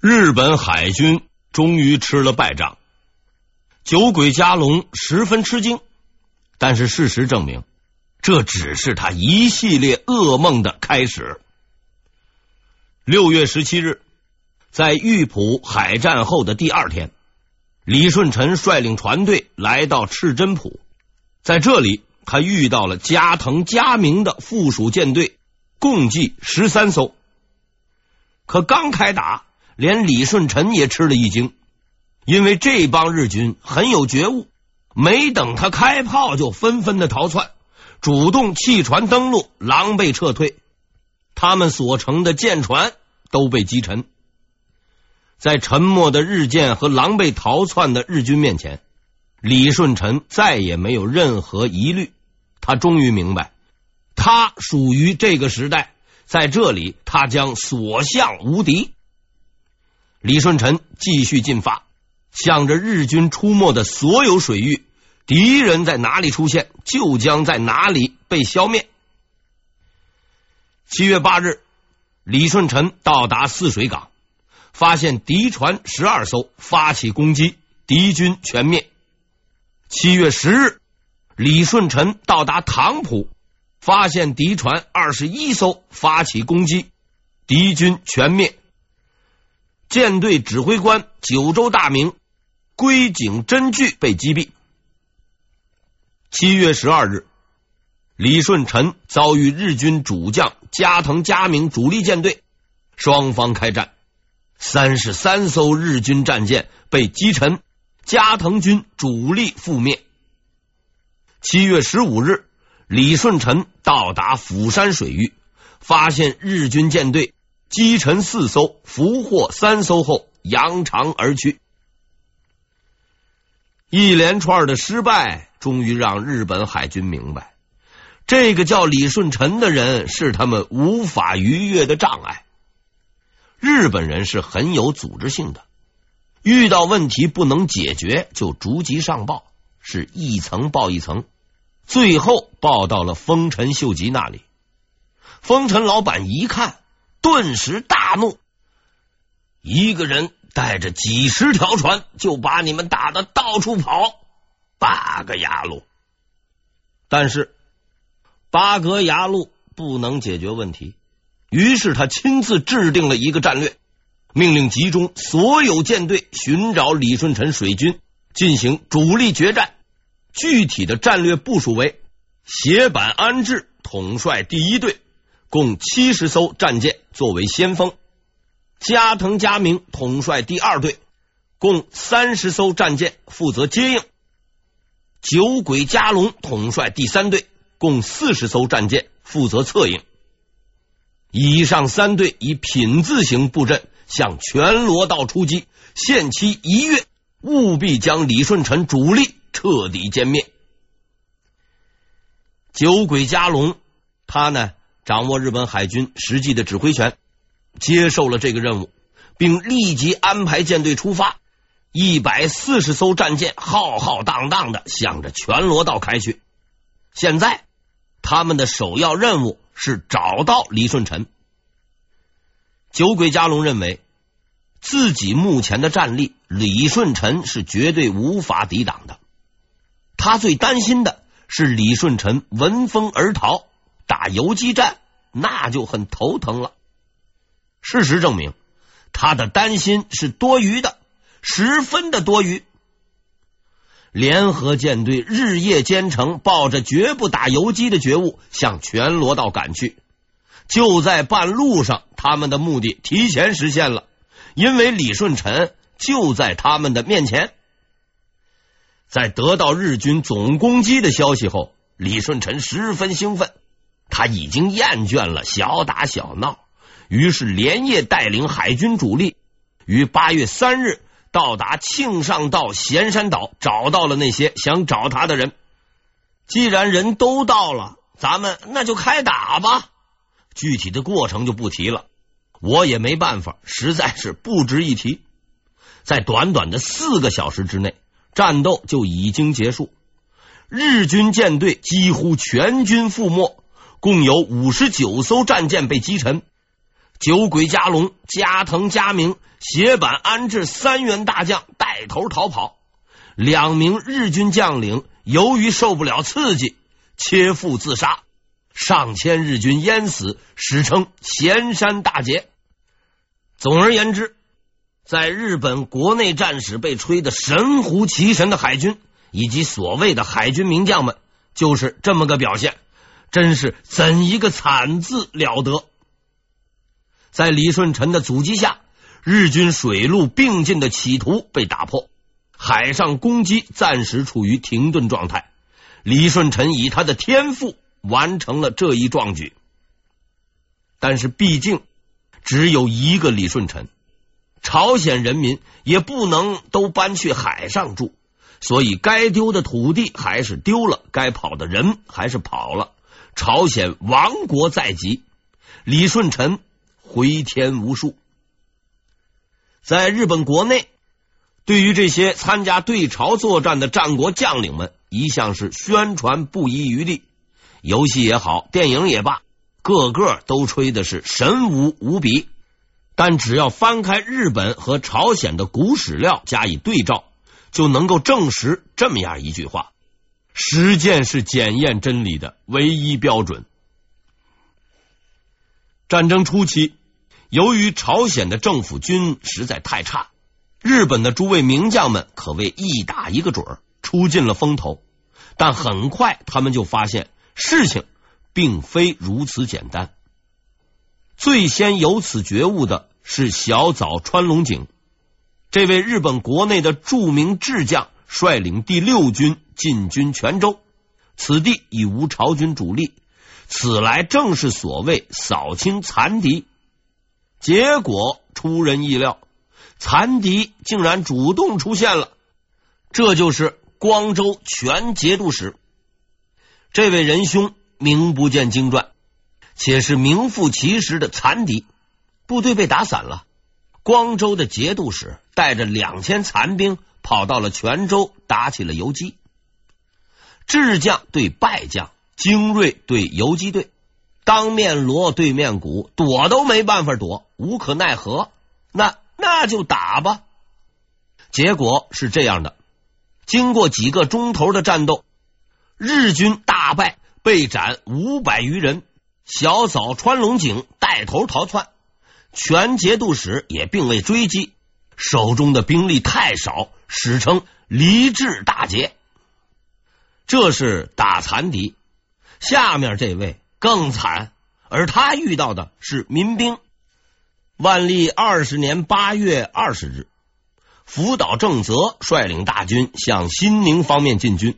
日本海军终于吃了败仗，酒鬼加隆十分吃惊。但是事实证明，这只是他一系列噩梦的开始。六月十七日，在玉浦海战后的第二天，李舜臣率领船队来到赤真浦，在这里，他遇到了加藤嘉明的附属舰队，共计十三艘。可刚开打，连李顺臣也吃了一惊，因为这帮日军很有觉悟，没等他开炮，就纷纷的逃窜，主动弃船登陆，狼狈撤退。他们所乘的舰船都被击沉。在沉默的日舰和狼狈逃窜的日军面前，李顺臣再也没有任何疑虑。他终于明白，他属于这个时代，在这里他将所向无敌。李舜臣继续进发，向着日军出没的所有水域，敌人在哪里出现，就将在哪里被消灭。七月八日，李舜臣到达泗水港，发现敌船十二艘，发起攻击，敌军全灭。七月十日，李舜臣到达唐浦，发现敌船二十一艘，发起攻击，敌军全灭。舰队指挥官九州大明龟井真据被击毙。七月十二日，李舜臣遭遇日军主将加藤嘉明主力舰队，双方开战，三十三艘日军战舰被击沉，加藤军主力覆灭。七月十五日，李舜臣到达釜山水域，发现日军舰队。击沉四艘，俘获三艘后，扬长而去。一连串的失败，终于让日本海军明白，这个叫李舜臣的人是他们无法逾越的障碍。日本人是很有组织性的，遇到问题不能解决，就逐级上报，是一层报一层，最后报到了丰臣秀吉那里。丰臣老板一看。顿时大怒，一个人带着几十条船，就把你们打的到处跑，八个牙路。但是八格牙路不能解决问题，于是他亲自制定了一个战略，命令集中所有舰队寻找李舜臣水军，进行主力决战。具体的战略部署为：斜板安置统帅第一队。共七十艘战舰作为先锋，加藤嘉明统帅第二队，共三十艘战舰负责接应；酒鬼加隆统帅第三队，共四十艘战舰负责策应。以上三队以品字形布阵，向全罗道出击，限期一月，务必将李舜臣主力彻底歼灭。酒鬼加隆，他呢？掌握日本海军实际的指挥权，接受了这个任务，并立即安排舰队出发，一百四十艘战舰浩浩荡荡的向着全罗道开去。现在，他们的首要任务是找到李舜臣。酒鬼加隆认为，自己目前的战力，李舜臣是绝对无法抵挡的。他最担心的是李舜臣闻风而逃。打游击战那就很头疼了。事实证明，他的担心是多余的，十分的多余。联合舰队日夜兼程，抱着绝不打游击的觉悟向全罗道赶去。就在半路上，他们的目的提前实现了，因为李舜臣就在他们的面前。在得到日军总攻击的消息后，李舜臣十分兴奋。他已经厌倦了小打小闹，于是连夜带领海军主力，于八月三日到达庆尚道咸山岛，找到了那些想找他的人。既然人都到了，咱们那就开打吧。具体的过程就不提了，我也没办法，实在是不值一提。在短短的四个小时之内，战斗就已经结束，日军舰队几乎全军覆没。共有五十九艘战舰被击沉，酒鬼加龙、加藤加明、斜坂安治三员大将带头逃跑，两名日军将领由于受不了刺激，切腹自杀，上千日军淹死，史称咸山大捷。总而言之，在日本国内战史被吹得神乎其神的海军以及所谓的海军名将们，就是这么个表现，真是怎一个惨字了得！在李舜臣的阻击下，日军水陆并进的企图被打破，海上攻击暂时处于停顿状态。李舜臣以他的天赋完成了这一壮举，但是毕竟只有一个李舜臣，朝鲜人民也不能都搬去海上住，所以该丢的土地还是丢了，该跑的人还是跑了。朝鲜亡国在即，李舜臣。回天无术，在日本国内，对于这些参加对朝作战的战国将领们，一向是宣传不遗余力。游戏也好，电影也罢，个个都吹的是神武无比。但只要翻开日本和朝鲜的古史料加以对照，就能够证实这么样一句话：实践是检验真理的唯一标准。战争初期。由于朝鲜的政府军实在太差，日本的诸位名将们可谓一打一个准儿，出尽了风头。但很快他们就发现事情并非如此简单。最先有此觉悟的是小早川隆景，这位日本国内的著名智将，率领第六军进军泉州，此地已无朝军主力，此来正是所谓扫清残敌。结果出人意料，残敌竟然主动出现了。这就是光州全节度使。这位仁兄名不见经传，且是名副其实的残敌。部队被打散了，光州的节度使带着两千残兵跑到了泉州，打起了游击。智将对败将，精锐对游击队。当面锣对面鼓，躲都没办法躲，无可奈何。那那就打吧。结果是这样的：经过几个钟头的战斗，日军大败，被斩五百余人。小早川龙景带头逃窜，全节度使也并未追击，手中的兵力太少，史称离治大捷。这是打残敌。下面这位。更惨，而他遇到的是民兵。万历二十年八月二十日，福岛正则率领大军向新宁方面进军，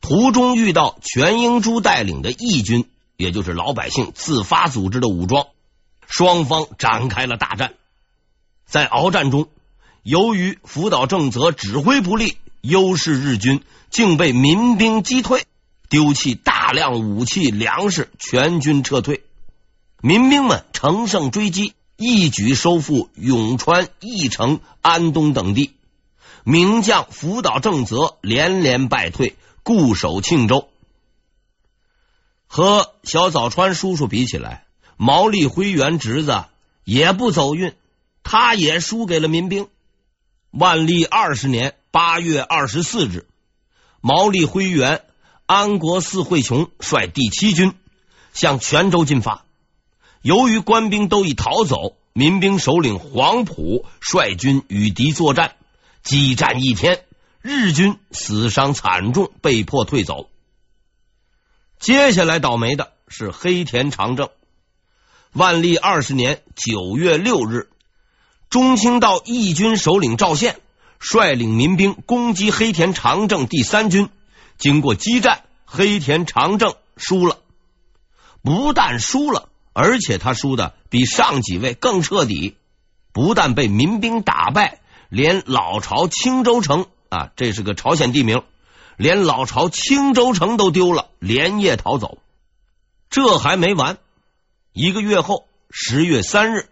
途中遇到全英珠带领的义军，也就是老百姓自发组织的武装，双方展开了大战。在鏖战中，由于福岛正则指挥不力，优势日军竟被民兵击退。丢弃大量武器粮食，全军撤退。民兵们乘胜追击，一举收复永川、义城、安东等地。名将福岛正则连连败退，固守庆州。和小早川叔叔比起来，毛利辉元侄子也不走运，他也输给了民兵。万历二十年八月二十四日，毛利辉元。安国寺惠琼率第七军向泉州进发，由于官兵都已逃走，民兵首领黄埔率军与敌作战，激战一天，日军死伤惨重，被迫退走。接下来倒霉的是黑田长政。万历二十年九月六日，中清道义军首领赵宪率领民兵攻击黑田长政第三军。经过激战，黑田长政输了，不但输了，而且他输的比上几位更彻底。不但被民兵打败，连老巢青州城啊，这是个朝鲜地名，连老巢青州城都丢了，连夜逃走。这还没完，一个月后，十月三日，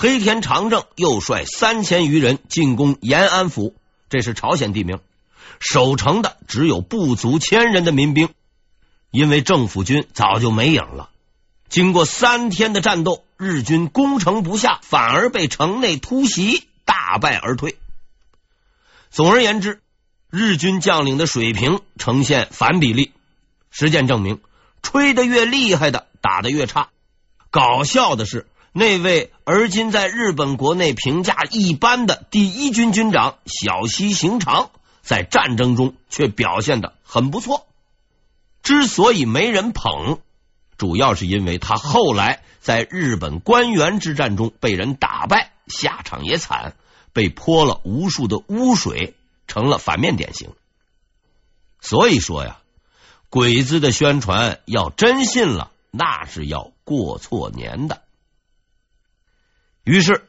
黑田长政又率三千余人进攻延安府，这是朝鲜地名。守城的只有不足千人的民兵，因为政府军早就没影了。经过三天的战斗，日军攻城不下，反而被城内突袭，大败而退。总而言之，日军将领的水平呈现反比例。实践证明，吹得越厉害的，打得越差。搞笑的是，那位而今在日本国内评价一般的第一军军长小西行长，在战争中却表现的很不错。之所以没人捧，主要是因为他后来在日本关原之战中被人打败，下场也惨，被泼了无数的污水，成了反面典型。所以说呀，鬼子的宣传要真信了，那是要过错年的。于是，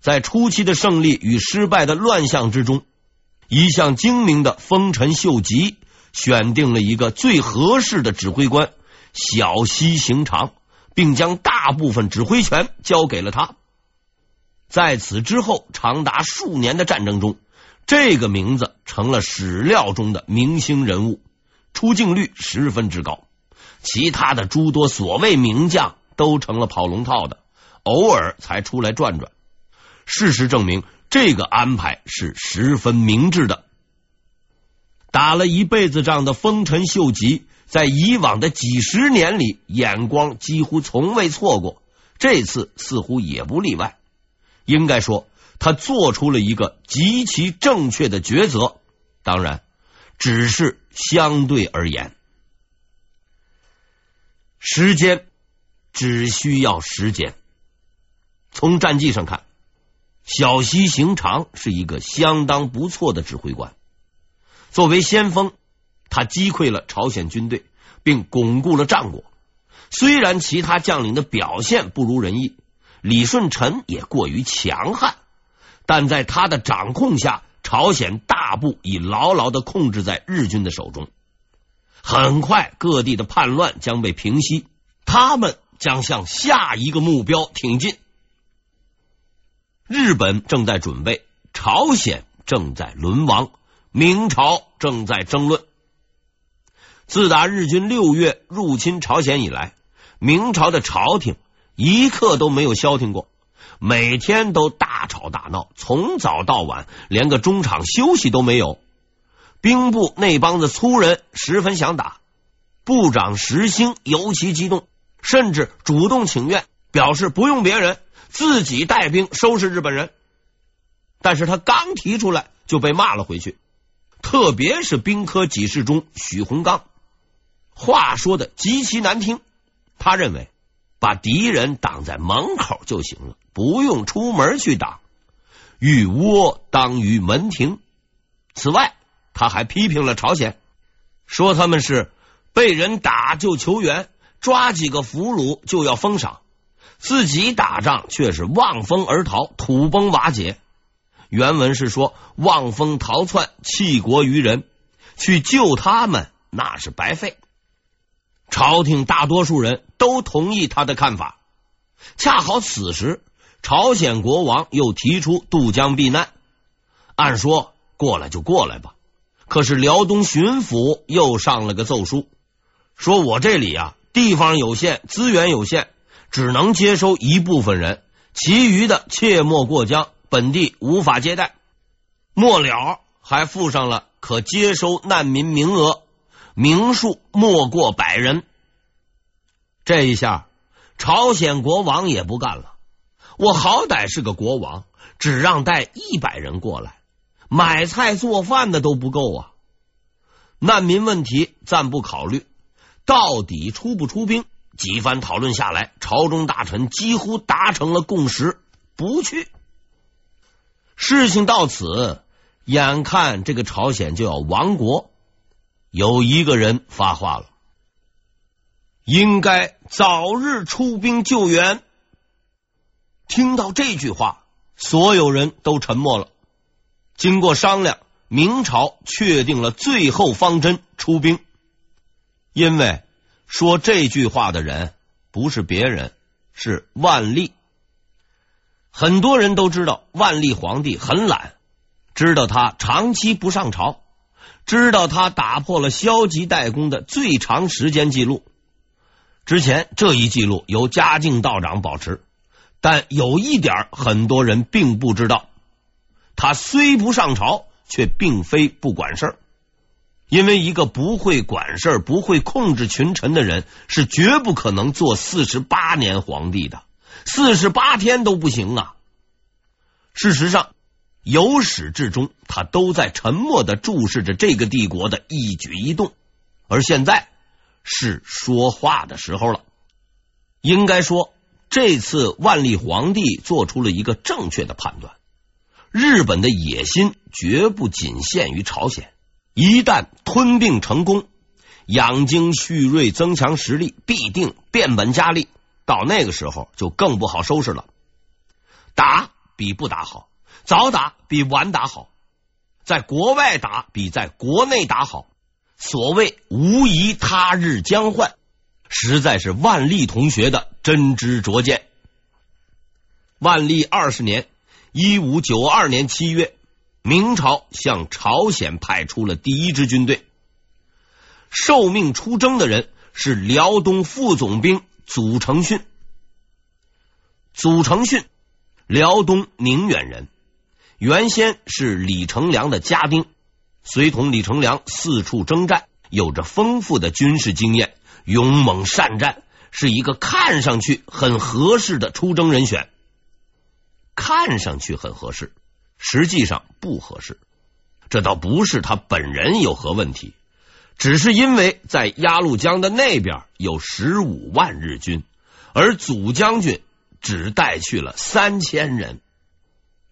在初期的胜利与失败的乱象之中，一向精明的丰臣秀吉。选定了一个最合适的指挥官小西行长，并将大部分指挥权交给了他。在此之后，长达数年的战争中，这个名字成了史料中的明星人物，出镜率十分之高。其他的诸多所谓名将都成了跑龙套的，偶尔才出来转转。事实证明，这个安排是十分明智的。打了一辈子仗的丰臣秀吉，在以往的几十年里，眼光几乎从未错过，这次似乎也不例外。应该说，他做出了一个极其正确的抉择。当然，只是相对而言，时间只需要时间。从战绩上看，小西行长是一个相当不错的指挥官。作为先锋，他击溃了朝鲜军队，并巩固了战果。虽然其他将领的表现不如人意，李舜臣也过于强悍，但在他的掌控下，朝鲜大部已牢牢的控制在日军的手中。很快，各地的叛乱将被平息，他们将向下一个目标挺进。日本正在准备，朝鲜正在沦亡。明朝正在争论。自打日军六月入侵朝鲜以来，明朝的朝廷一刻都没有消停过，每天都大吵大闹，从早到晚，连个中场休息都没有。兵部那帮子粗人十分想打，部长石兴尤其激动，甚至主动请愿，表示不用别人，自己带兵收拾日本人。但是他刚提出来，就被骂了回去。特别是兵科给事中许洪刚，话说的极其难听。他认为把敌人挡在门口就行了，不用出门去挡。遇倭当于门庭。此外，他还批评了朝鲜，说他们是被人打就求援，抓几个俘虏就要封赏，自己打仗却是望风而逃，土崩瓦解。原文是说：“望风逃窜，弃国于人，去救他们那是白费。”朝廷大多数人都同意他的看法。恰好此时，朝鲜国王又提出渡江避难。按说过来就过来吧，可是辽东巡抚又上了个奏书，说我这里啊地方有限，资源有限，只能接收一部分人，其余的切莫过江。本地无法接待，末了还附上了可接收难民名额，名数莫过百人。这一下，朝鲜国王也不干了。我好歹是个国王，只让带一百人过来，买菜做饭的都不够啊！难民问题暂不考虑，到底出不出兵？几番讨论下来，朝中大臣几乎达成了共识，不去。事情到此，眼看这个朝鲜就要亡国，有一个人发话了：应该早日出兵救援。听到这句话，所有人都沉默了。经过商量，明朝确定了最后方针：出兵。因为说这句话的人不是别人，是万历。很多人都知道万历皇帝很懒，知道他长期不上朝，知道他打破了消极怠工的最长时间记录。之前这一记录由嘉靖道长保持，但有一点很多人并不知道，他虽不上朝，却并非不管事儿。因为一个不会管事儿、不会控制群臣的人，是绝不可能做四十八年皇帝的，四十八天都不行啊！事实上，由始至终，他都在沉默的注视着这个帝国的一举一动。而现在是说话的时候了。应该说，这次万历皇帝做出了一个正确的判断：日本的野心绝不仅限于朝鲜。一旦吞并成功，养精蓄锐、增强实力，必定变本加厉。到那个时候，就更不好收拾了。打比不打好，早打比晚打好，在国外打比在国内打好。所谓无疑他日将换，实在是万历同学的真知灼见。万历二十年（一五九二年）七月。明朝向朝鲜派出了第一支军队，受命出征的人是辽东副总兵祖承训。祖承训，辽东宁远人，原先是李成梁的家丁，随同李成梁四处征战，有着丰富的军事经验，勇猛善战，是一个看上去很合适的出征人选。看上去很合适。实际上不合适，这倒不是他本人有何问题，只是因为在鸭绿江的那边有十五万日军，而祖将军只带去了三千人。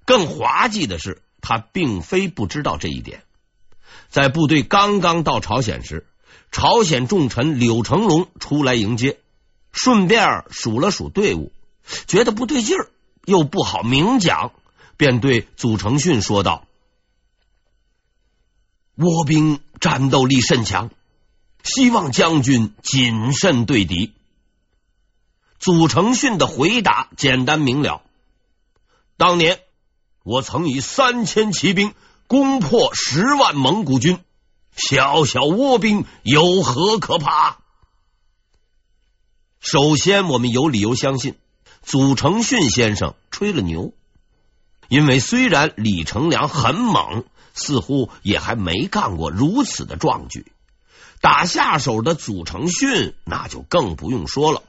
更滑稽的是，他并非不知道这一点。在部队刚刚到朝鲜时，朝鲜重臣柳成龙出来迎接，顺便数了数队伍，觉得不对劲儿，又不好明讲。便对祖承训说道：“倭兵战斗力甚强，希望将军谨慎对敌。”祖承训的回答简单明了：“当年我曾以三千骑兵攻破十万蒙古军，小小倭兵有何可怕？”首先，我们有理由相信祖承训先生吹了牛。因为虽然李成梁很猛，似乎也还没干过如此的壮举。打下手的祖承训那就更不用说了。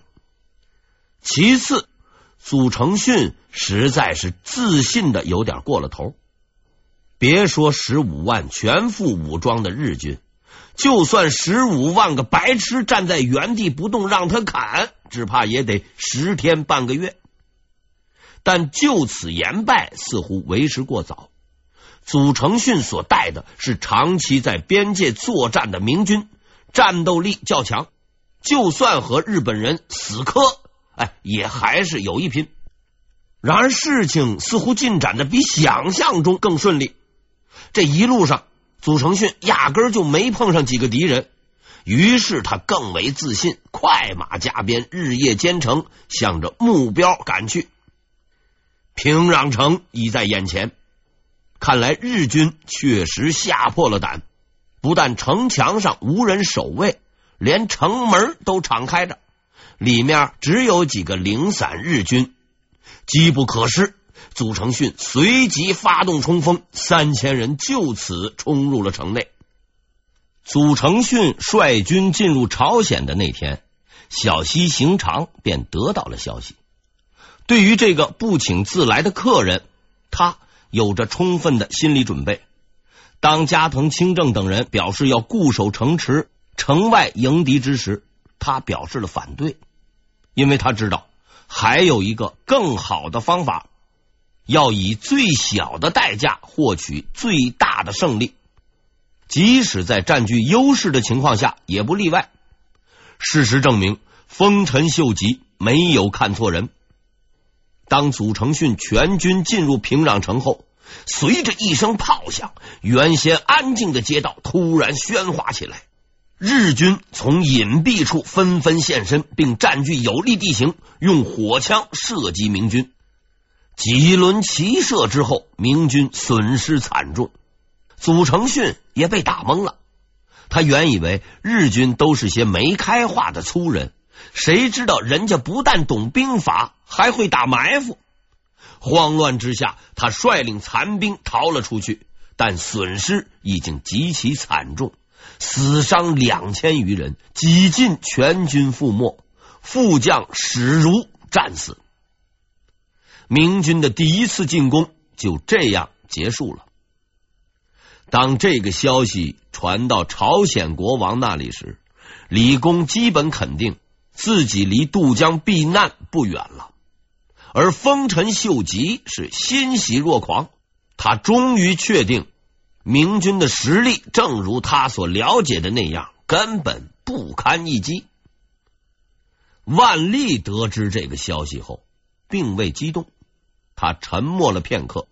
其次，祖承训实在是自信的有点过了头。别说十五万全副武装的日军，就算十五万个白痴站在原地不动让他砍，只怕也得十天半个月。但就此言败似乎为时过早。祖承训所带的是长期在边界作战的明军，战斗力较强，就算和日本人死磕，哎，也还是有一拼。然而事情似乎进展的比想象中更顺利。这一路上，祖承训压根就没碰上几个敌人，于是他更为自信，快马加鞭，日夜兼程，向着目标赶去。平壤城已在眼前，看来日军确实吓破了胆。不但城墙上无人守卫，连城门都敞开着，里面只有几个零散日军，机不可失。祖承训随即发动冲锋，三千人就此冲入了城内。祖承训率军进入朝鲜的那天，小西行长便得到了消息。对于这个不请自来的客人，他有着充分的心理准备。当加藤清正等人表示要固守城池、城外迎敌之时，他表示了反对，因为他知道还有一个更好的方法，要以最小的代价获取最大的胜利，即使在占据优势的情况下也不例外。事实证明，丰臣秀吉没有看错人。当祖承训全军进入平壤城后，随着一声炮响，原先安静的街道突然喧哗起来。日军从隐蔽处纷纷现身，并占据有利地形，用火枪射击明军。几轮齐射之后，明军损失惨重，祖承训也被打懵了。他原以为日军都是些没开化的粗人，谁知道人家不但懂兵法，还会打埋伏。慌乱之下，他率领残兵逃了出去，但损失已经极其惨重，死伤两千余人，几近全军覆没，副将史如战死。明军的第一次进攻就这样结束了。当这个消息传到朝鲜国王那里时，李公基本肯定自己离渡江避难不远了，而丰臣秀吉是欣喜若狂，他终于确定明军的实力正如他所了解的那样，根本不堪一击。万历得知这个消息后，并未激动，他沉默了片刻，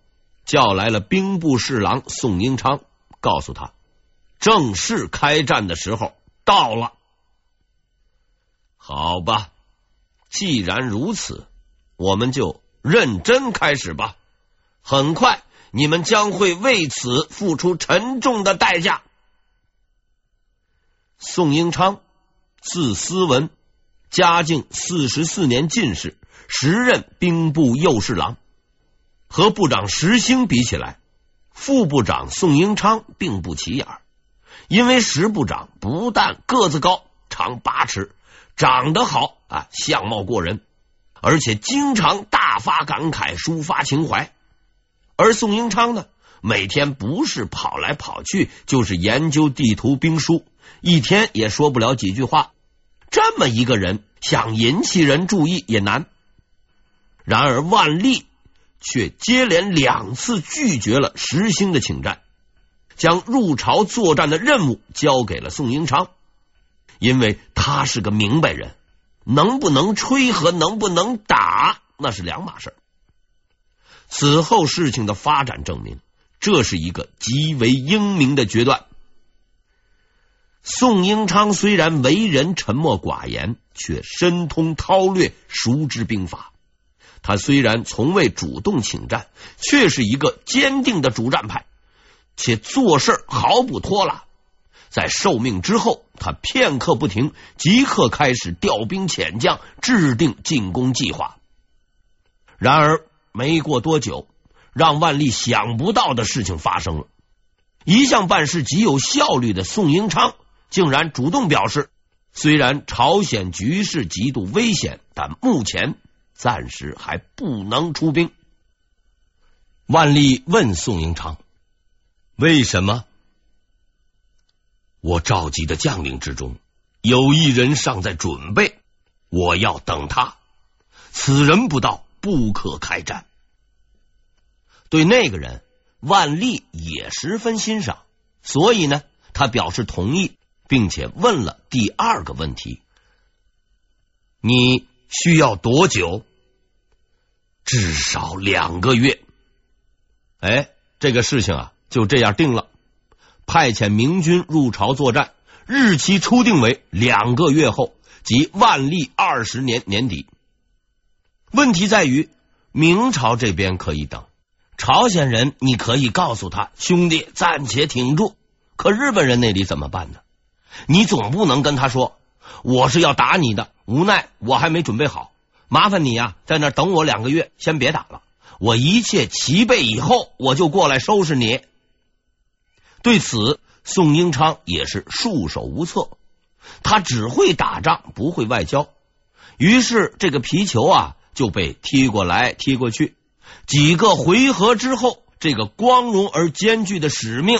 叫来了兵部侍郎宋英昌。告诉他，正式开战的时候到了。好吧，既然如此，我们就认真开始吧。很快，你们将会为此付出沉重的代价。宋英昌，字思文，嘉靖四十四年进士，时任兵部右侍郎，和部长石兴比起来。副部长宋英昌并不起眼，因为石部长不但个子高，长八尺，长得好啊，相貌过人，而且经常大发感慨，抒发情怀。而宋英昌呢，每天不是跑来跑去，就是研究地图兵书，一天也说不了几句话。这么一个人，想引起人注意也难。然而万历。却接连两次拒绝了石兴的请战，将入朝作战的任务交给了宋英昌，因为他是个明白人，能不能吹和能不能打那是两码事。此后事情的发展证明，这是一个极为英明的决断。宋英昌虽然为人沉默寡言，却深通韬略，熟知兵法。他虽然从未主动请战，却是一个坚定的主战派，且做事毫不拖拉。在受命之后，他片刻不停，即刻开始调兵遣将，制定进攻计划。然而，没过多久，让万历想不到的事情发生了。一向办事极有效率的宋英昌，竟然主动表示，虽然朝鲜局势极度危险，但目前。暂时还不能出兵。万历问宋英昌：“为什么？”我召集的将领之中，有一人尚在准备，我要等他。此人不到，不可开战。对那个人，万历也十分欣赏，所以呢，他表示同意，并且问了第二个问题：“你需要多久？”至少两个月。哎，这个事情啊，就这样定了。派遣明军入朝作战，日期初定为两个月后，即万历二十年年底。问题在于，明朝这边可以等，朝鲜人你可以告诉他，兄弟暂且挺住。可日本人那里怎么办呢？你总不能跟他说，我是要打你的，无奈我还没准备好。麻烦你呀，在那等我两个月，先别打了。我一切齐备以后，我就过来收拾你。对此，宋英昌也是束手无策。他只会打仗，不会外交。于是，这个皮球啊就被踢过来踢过去。几个回合之后，这个光荣而艰巨的使命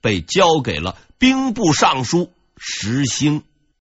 被交给了兵部尚书石兴。